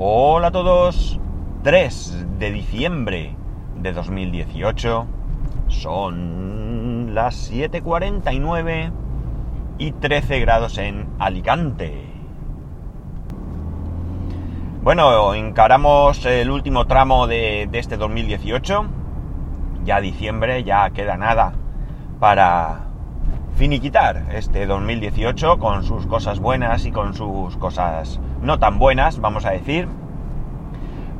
Hola a todos. 3 de diciembre de 2018. Son las 7.49 y 13 grados en Alicante. Bueno, encaramos el último tramo de, de este 2018. Ya diciembre, ya queda nada para finiquitar este 2018 con sus cosas buenas y con sus cosas no tan buenas, vamos a decir.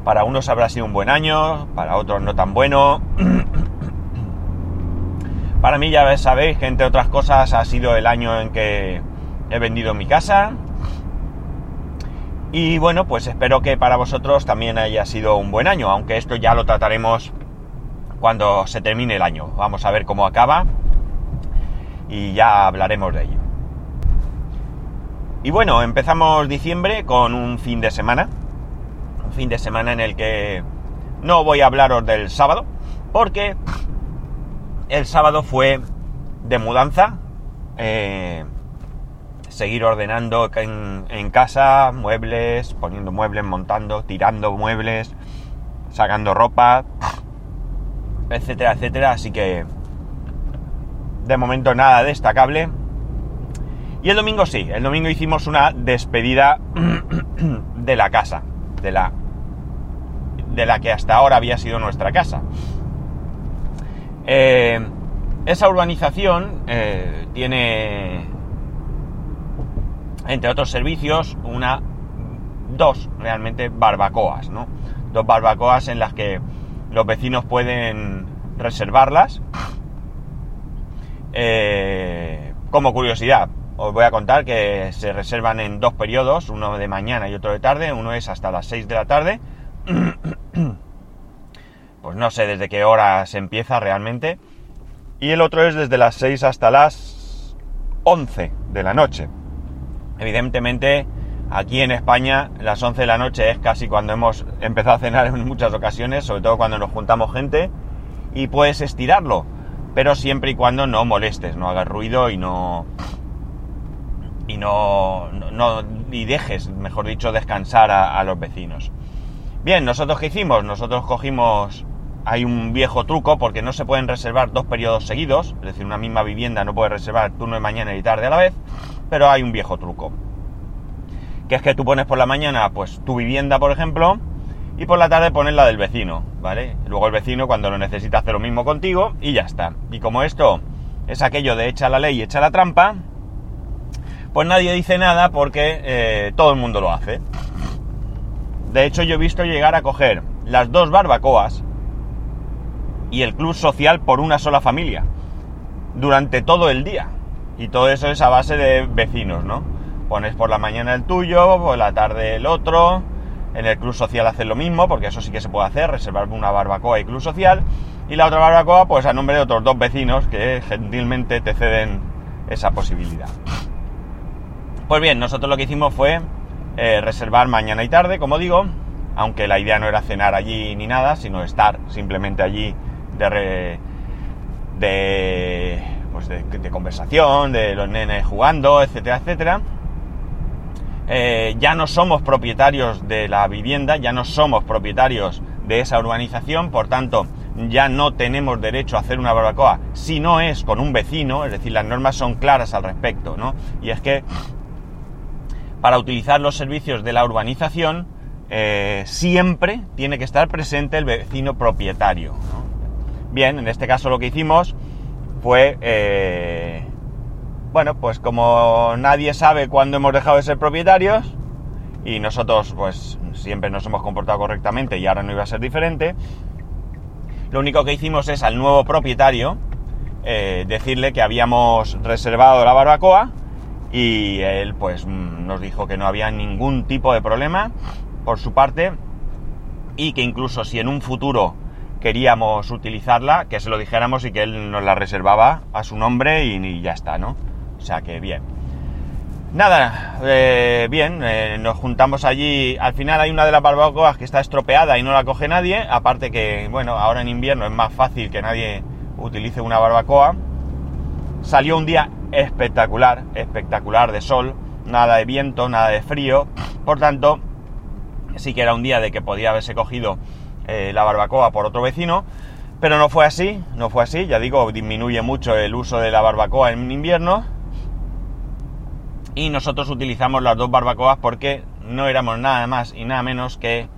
Para unos habrá sido un buen año, para otros no tan bueno. para mí ya sabéis que entre otras cosas ha sido el año en que he vendido mi casa. Y bueno, pues espero que para vosotros también haya sido un buen año, aunque esto ya lo trataremos cuando se termine el año. Vamos a ver cómo acaba y ya hablaremos de ello. Y bueno, empezamos diciembre con un fin de semana. Un fin de semana en el que no voy a hablaros del sábado, porque el sábado fue de mudanza. Eh, seguir ordenando en, en, casa, muebles, poniendo muebles, montando, tirando muebles, sacando ropa, etcétera, etcétera. Así que de momento nada destacable. Y el domingo sí, el domingo hicimos una despedida de la casa, de la, de la que hasta ahora había sido nuestra casa. Eh, esa urbanización eh, tiene, entre otros servicios, una, dos realmente barbacoas, ¿no? Dos barbacoas en las que los vecinos pueden reservarlas eh, como curiosidad, os voy a contar que se reservan en dos periodos, uno de mañana y otro de tarde, uno es hasta las 6 de la tarde. pues no sé desde qué hora se empieza realmente. Y el otro es desde las 6 hasta las 11 de la noche. Evidentemente, aquí en España, las 11 de la noche es casi cuando hemos empezado a cenar en muchas ocasiones, sobre todo cuando nos juntamos gente, y puedes estirarlo pero siempre y cuando no molestes, no hagas ruido y no y no, no, y dejes, mejor dicho, descansar a, los vecinos. Bien, nosotros qué hicimos? Nosotros cogimos, hay un viejo truco porque no se pueden reservar dos periodos seguidos, es decir, una misma vivienda no puede reservar turno de mañana y tarde a la vez, pero hay un viejo truco, que es que tú pones por la mañana, pues tu vivienda, por ejemplo, y por la tarde pones la del vecino, ¿vale? Luego el vecino cuando lo necesita hace lo mismo contigo y ya está. Y como esto es aquello de echa la ley y echa la trampa, pues nadie dice nada porque eh, todo el mundo lo hace. De hecho yo he visto llegar a coger las dos barbacoas y el club social por una sola familia durante todo el día. Y todo eso es a base de vecinos, ¿no? Pones por la mañana el tuyo, por la tarde el otro, en el club social hacer lo mismo, porque eso sí que se puede hacer, reservar una barbacoa y club social. Y la otra barbacoa, pues a nombre de otros dos vecinos que gentilmente te ceden esa posibilidad. Pues bien, nosotros lo que hicimos fue eh, reservar mañana y tarde, como digo, aunque la idea no era cenar allí ni nada, sino estar simplemente allí de, re, de, pues de, de conversación, de los nenes jugando, etcétera, etcétera. Eh, ya no somos propietarios de la vivienda, ya no somos propietarios de esa urbanización, por tanto ya no tenemos derecho a hacer una barbacoa si no es con un vecino, es decir, las normas son claras al respecto, ¿no? Y es que para utilizar los servicios de la urbanización eh, siempre tiene que estar presente el vecino propietario. Bien, en este caso lo que hicimos fue eh, bueno, pues como nadie sabe cuándo hemos dejado de ser propietarios y nosotros pues siempre nos hemos comportado correctamente y ahora no iba a ser diferente, lo único que hicimos es al nuevo propietario eh, decirle que habíamos reservado la barbacoa y él pues nos dijo que no había ningún tipo de problema por su parte y que incluso si en un futuro queríamos utilizarla, que se lo dijéramos y que él nos la reservaba a su nombre y, y ya está, ¿no? O sea que bien. Nada, eh, bien, eh, nos juntamos allí. Al final hay una de las barbacoas que está estropeada y no la coge nadie. Aparte que, bueno, ahora en invierno es más fácil que nadie utilice una barbacoa. Salió un día espectacular, espectacular de sol, nada de viento, nada de frío. Por tanto, sí que era un día de que podía haberse cogido eh, la barbacoa por otro vecino, pero no fue así, no fue así, ya digo, disminuye mucho el uso de la barbacoa en invierno. Y nosotros utilizamos las dos barbacoas porque no éramos nada más y nada menos que,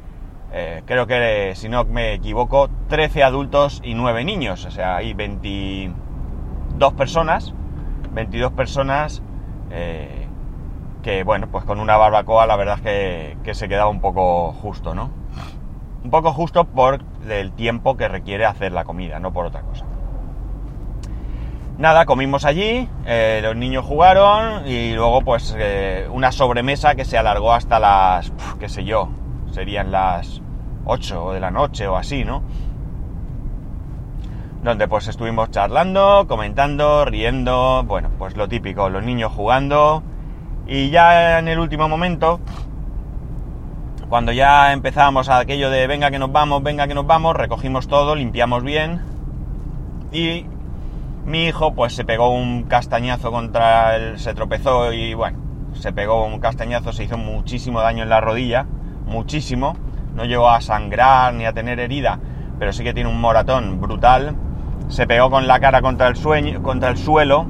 eh, creo que si no me equivoco, 13 adultos y 9 niños, o sea, hay 22 personas, 22 personas eh, que, bueno, pues con una barbacoa la verdad es que, se quedaba un poco justo, ¿no? Un poco justo por el tiempo que requiere hacer la comida, no por otra cosa. Nada, comimos allí, eh, los niños jugaron y luego pues eh, una sobremesa que se alargó hasta las, qué sé yo, serían las 8 de la noche o así, ¿no? Donde pues estuvimos charlando, comentando, riendo, bueno, pues lo típico, los niños jugando. Y ya en el último momento cuando ya empezábamos a aquello de venga que nos vamos, venga que nos vamos, recogimos todo, limpiamos bien. Y mi hijo pues se pegó un castañazo contra él, se tropezó y bueno, se pegó un castañazo, se hizo muchísimo daño en la rodilla, muchísimo, no llegó a sangrar ni a tener herida, pero sí que tiene un moratón brutal, se pegó con la cara contra el, sueño, contra el suelo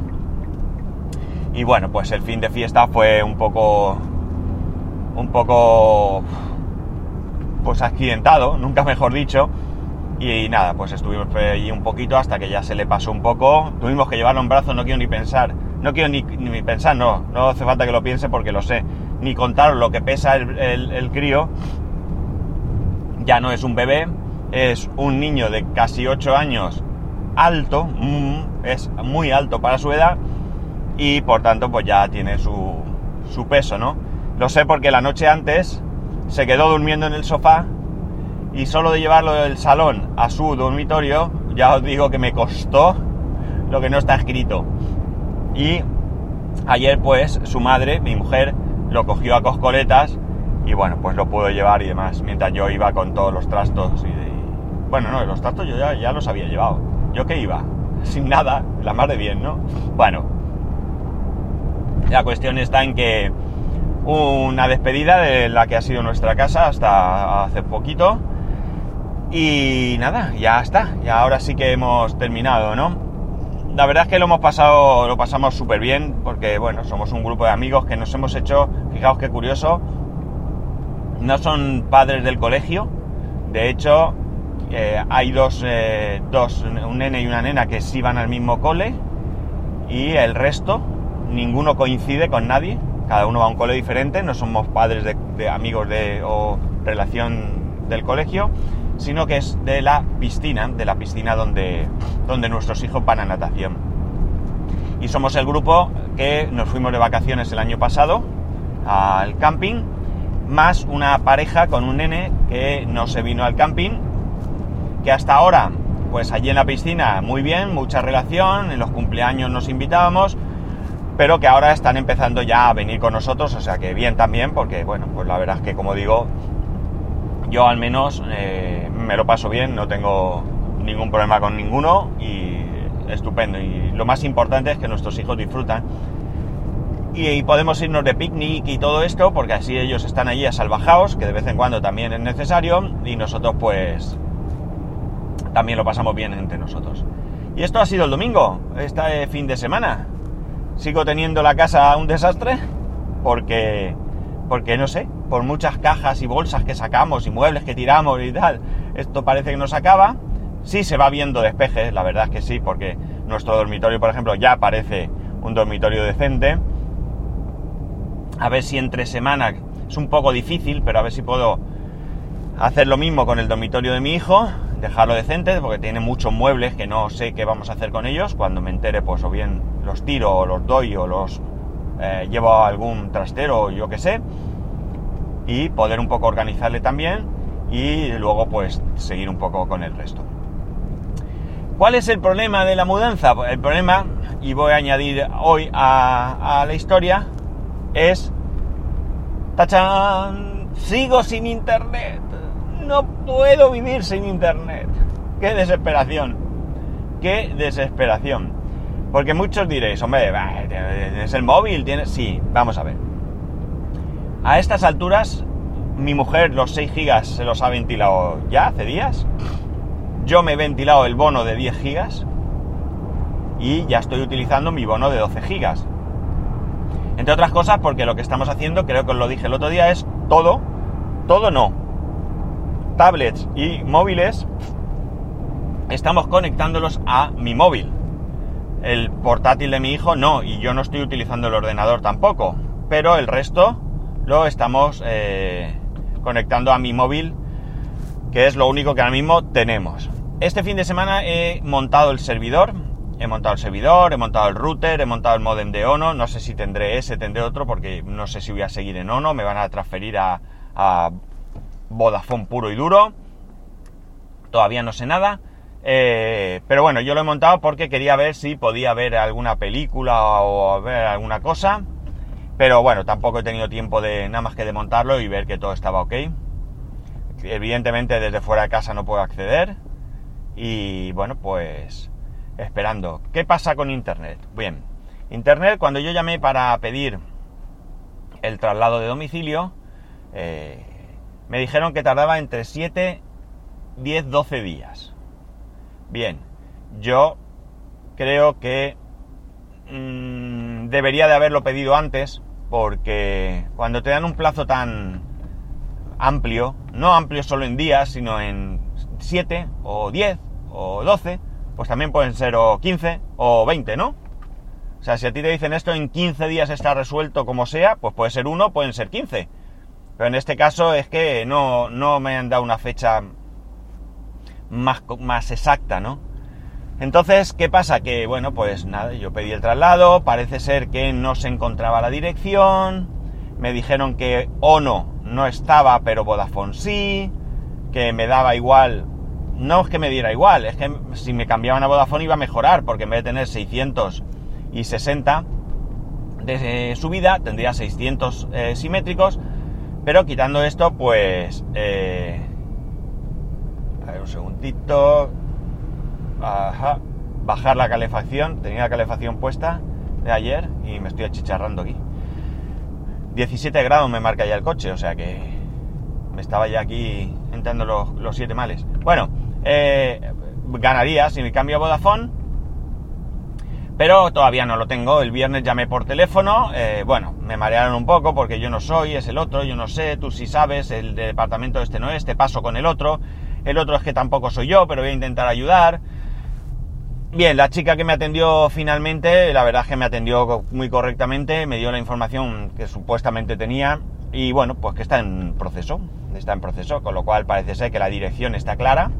y bueno, pues el fin de fiesta fue un poco un poco pues accidentado, nunca mejor dicho. Y, nada, pues estuvimos allí un poquito hasta que ya se le pasó un poco. Tuvimos que llevarlo en brazos, no quiero ni pensar. No quiero ni, pensar, no, no hace falta que lo piense porque lo sé. Ni contar lo que pesa el, crío. Ya no es un bebé, es un niño de casi 8 años alto, mm, es muy alto para su edad y por tanto pues ya tiene su, su peso, ¿no? Lo sé porque la noche antes se quedó durmiendo en el sofá y solo de llevarlo del salón a su dormitorio, ya os digo que me costó lo que no está escrito. Y ayer pues su madre, mi mujer, lo cogió a coscoletas y bueno, pues lo pudo llevar y demás, mientras yo iba con todos los trastos y Bueno, no, los trastos yo ya, ya los había llevado. ¿Yo qué iba? Sin nada, la más de bien, ¿no? Bueno, la cuestión está en que una despedida de la que ha sido nuestra casa hasta hace poquito. Y nada, ya está. Y ahora sí que hemos terminado, ¿no? La verdad es que lo hemos pasado, lo pasamos súper bien, porque bueno, somos un grupo de amigos que nos hemos hecho, fijaos qué curioso, no son padres del colegio, de hecho, eh, hay dos, eh, dos, un nene y una nena que sí van al mismo cole, y el resto, ninguno coincide con nadie, cada uno va a un cole diferente, no somos padres de, amigos de, o relación del colegio, sino que es de la piscina, de la piscina donde, donde nuestros hijos van a natación. Y somos el grupo que nos fuimos de vacaciones el año pasado al camping, más una pareja con un nene que no se vino al camping, que hasta ahora, pues allí en la piscina, muy bien, mucha relación, en los cumpleaños nos invitábamos, pero que ahora están empezando ya a venir con nosotros, o sea que bien también, porque bueno, pues la verdad es que como digo, yo al menos eh, me lo paso bien, no tengo ningún problema con ninguno y estupendo. Y lo más importante es que nuestros hijos disfrutan. Y, podemos irnos de picnic y todo esto, porque así ellos están allí a salvajaos, que de vez en cuando también es necesario, y nosotros pues también lo pasamos bien entre nosotros. Y esto ha sido el domingo, este fin de semana sigo teniendo la casa un desastre porque, porque no sé, por muchas cajas y bolsas que sacamos y muebles que tiramos y tal, esto parece que no se acaba. Sí se va viendo despejes, la verdad es que sí, porque nuestro dormitorio, por ejemplo, ya parece un dormitorio decente. A ver si entre semanas es un poco difícil, pero a ver si puedo hacer lo mismo con el dormitorio de mi hijo, dejarlo decente, porque tiene muchos muebles que no sé qué vamos a hacer con ellos. Cuando me entere, pues o bien los tiro o los doy o los eh, llevo a algún trastero o yo que sé. Y poder un poco organizarle también y luego pues seguir un poco con el resto. ¿Cuál es el problema de la mudanza? Pues, el problema, y voy a añadir hoy a, a la historia, es... ¡Tachan! Sigo sin internet no puedo vivir sin internet. Qué desesperación. Qué desesperación. Porque muchos diréis, hombre, ¿tienes el móvil? ¿Tienes? Sí, vamos a ver. A estas alturas, mi mujer los 6 gigas se los ha ventilado ya hace días. Yo me he ventilado el bono de 10 gigas y ya estoy utilizando mi bono de 12 gigas. Entre otras cosas porque lo que estamos haciendo, creo que os lo dije el otro día, es todo, todo no. Tablets y móviles, estamos conectándolos a mi móvil. El portátil de mi hijo no, y yo no estoy utilizando el ordenador tampoco. Pero el resto lo estamos eh, conectando a mi móvil, que es lo único que ahora mismo tenemos. Este fin de semana he montado el servidor, he montado el servidor, he montado el router, he montado el modem de Ono, no sé si tendré ese, tendré otro, porque no sé si voy a seguir en Ono, me van a transferir a, a Vodafone puro y duro, todavía no sé nada. Eh, pero bueno, yo lo he montado porque quería ver si podía ver alguna película o ver alguna cosa. Pero bueno, tampoco he tenido tiempo de nada más que de montarlo y ver que todo estaba ok. Evidentemente desde fuera de casa no puedo acceder. Y bueno, pues esperando. ¿Qué pasa con Internet? Bien, Internet cuando yo llamé para pedir el traslado de domicilio, eh, me dijeron que tardaba entre 7, 10, 12 días. Bien, yo creo que mmm, debería de haberlo pedido antes, porque cuando te dan un plazo tan amplio, no amplio solo en días, sino en 7 o 10 o 12, pues también pueden ser o 15 o 20, ¿no? O sea, si a ti te dicen esto en 15 días está resuelto como sea, pues puede ser uno, pueden ser 15. Pero en este caso es que no, no me han dado una fecha más, más exacta, ¿no? Entonces, ¿qué pasa? Que, bueno, pues nada, yo pedí el traslado, parece ser que no se encontraba la dirección, me dijeron que ONO no estaba, pero Vodafone sí, que me daba igual, no es que me diera igual, es que si me cambiaban a Vodafone iba a mejorar, porque en vez de tener 660 de subida, tendría 600 eh, simétricos, pero quitando esto, pues... Eh, a ver, un segundito. Ajá. Bajar la calefacción. Tenía la calefacción puesta de ayer y me estoy achicharrando aquí. 17 grados me marca ya el coche, o sea que me estaba ya aquí entrando los, siete males. Bueno, eh, ganaría si me cambio a Vodafone pero todavía no lo tengo. El viernes llamé por teléfono, eh, bueno, me marearon un poco porque yo no soy, es el otro, yo no sé, tú sí sabes, el departamento este no es, te paso con el otro, el otro es que tampoco soy yo, pero voy a intentar ayudar. Bien, la chica que me atendió finalmente, la verdad es que me atendió muy correctamente, me dio la información que supuestamente tenía y bueno, pues que está en proceso, está en proceso, con lo cual parece ser que la dirección está clara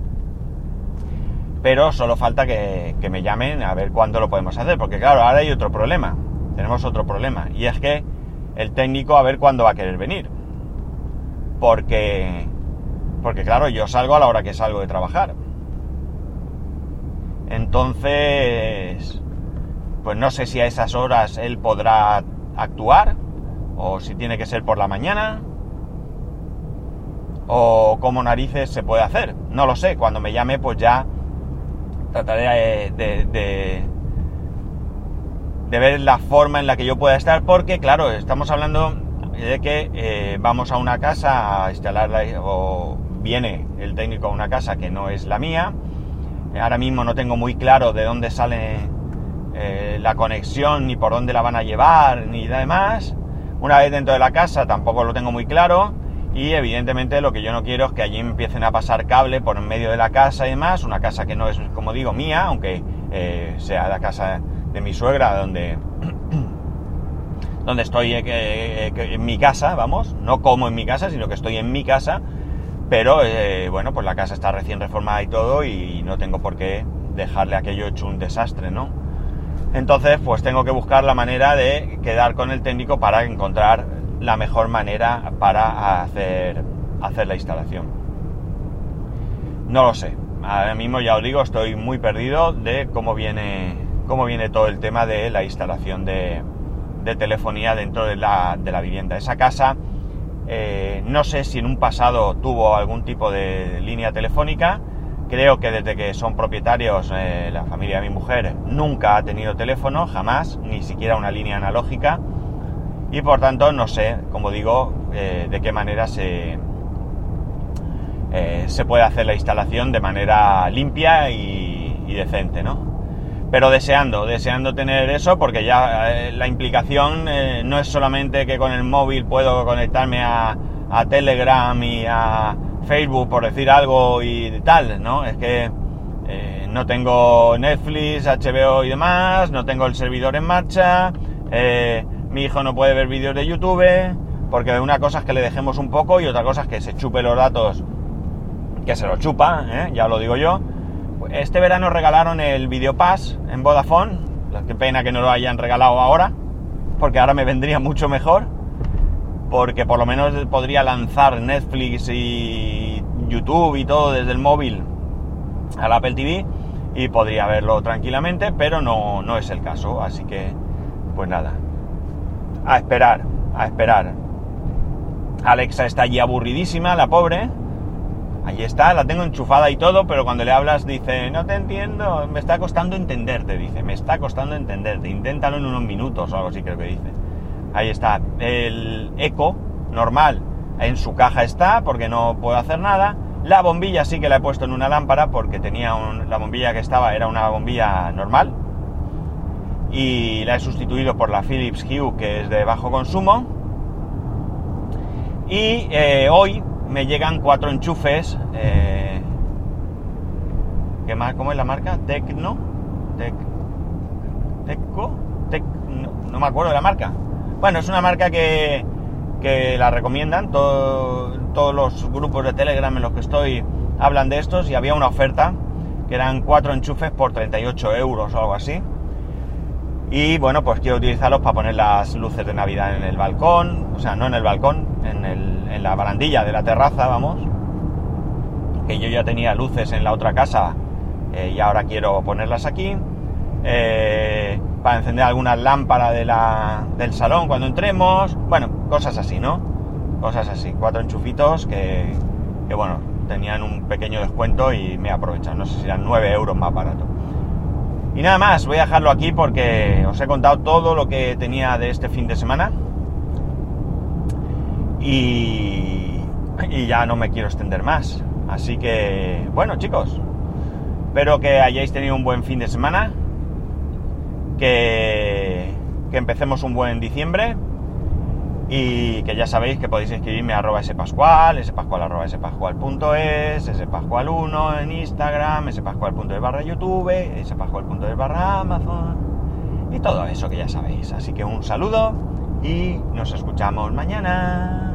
pero solo falta que, me llamen a ver cuándo lo podemos hacer, porque claro, ahora hay otro problema, tenemos otro problema, y es que el técnico a ver cuándo va a querer venir, porque, porque claro, yo salgo a la hora que salgo de trabajar, entonces, pues no sé si a esas horas él podrá actuar, o si tiene que ser por la mañana, o cómo narices se puede hacer, no lo sé, cuando me llame pues ya trataré de, de, ver la forma en la que yo pueda estar, porque claro, estamos hablando de que eh, vamos a una casa a instalarla o viene el técnico a una casa que no es la mía. Ahora mismo no tengo muy claro de dónde sale eh, la conexión, ni por dónde la van a llevar, ni demás. Una vez dentro de la casa tampoco lo tengo muy claro y evidentemente lo que yo no quiero es que allí empiecen a pasar cable por en medio de la casa y demás, una casa que no es, como digo, mía, aunque eh, sea la casa de mi suegra, donde, donde estoy eh, eh, en mi casa, vamos, no como en mi casa, sino que estoy en mi casa, pero bueno, pues la casa está recién reformada y todo y no tengo por qué dejarle aquello hecho un desastre, ¿no? Entonces, pues tengo que buscar la manera de quedar con el técnico para encontrar la mejor manera para hacer, hacer la instalación. No lo sé. Ahora mismo ya os digo, estoy muy perdido de cómo viene, cómo viene todo el tema de la instalación de, telefonía dentro de la, vivienda. Esa casa, eh, no sé si en un pasado tuvo algún tipo de línea telefónica. Creo que desde que son propietarios, eh, la familia de mi mujer nunca ha tenido teléfono, jamás, ni siquiera una línea analógica y por tanto no sé, como digo, eh, de qué manera se, se puede hacer la instalación de manera limpia y, y decente, ¿no? Pero deseando, deseando tener eso porque ya eh, la implicación eh, no es solamente que con el móvil puedo conectarme a, Telegram y a Facebook por decir algo y tal, ¿no? Es que eh, no tengo Netflix, HBO y demás, no tengo el servidor en marcha, mi hijo no puede ver vídeos de YouTube, porque una cosa es que le dejemos un poco y otra cosa es que se chupe los datos, que se los chupa, ya lo digo yo. Este verano regalaron el Video Pass en Vodafone, qué pena que no lo hayan regalado ahora, porque ahora me vendría mucho mejor, porque por lo menos podría lanzar Netflix y YouTube y todo desde el móvil al Apple TV y podría verlo tranquilamente, pero no, no es el caso, así que pues nada, a esperar, a esperar. Alexa está allí aburridísima, la pobre. Allí está, la tengo enchufada y todo, pero cuando le hablas dice, no te entiendo, me está costando entenderte, dice, me está costando entenderte, inténtalo en unos minutos o algo así creo que dice. Ahí está, el eco normal en su caja está, porque no puedo hacer nada. La bombilla sí que la he puesto en una lámpara porque tenía un, la bombilla que estaba era una bombilla normal y la he sustituido por la Philips Hue que es de bajo consumo y eh, hoy me llegan cuatro enchufes eh, ¿qué más? ¿cómo es la marca? Tecno Tec, Tecco Tec, no, me acuerdo de la marca bueno es una marca que, que la recomiendan todo, todos los grupos de Telegram en los que estoy hablan de estos y había una oferta que eran cuatro enchufes por 38 euros o algo así. Y bueno, pues quiero utilizarlos para poner las luces de Navidad en el balcón, o sea, no en el balcón, en, el, en la barandilla de la terraza, vamos. Que yo ya tenía luces en la otra casa eh, y ahora quiero ponerlas aquí. Eh, para encender alguna lámpara de la, del salón cuando entremos. Bueno, cosas así, ¿no? Cosas así. Cuatro enchufitos que, que bueno, tenían un pequeño descuento y me aprovechan. No sé si eran 9 euros más barato. Y nada más, voy a dejarlo aquí porque os he contado todo lo que tenía de este fin de semana. Y, ya no me quiero extender más. Así que, bueno chicos, espero que hayáis tenido un buen fin de semana. Que, que empecemos un buen diciembre y que ya sabéis que podéis escribirme a arroba spascual, spascual arroba spascual.es, spascual1 en Instagram, spascual.es barra YouTube, spascual.es barra Amazon y todo eso que ya sabéis. Así que un saludo y nos escuchamos mañana.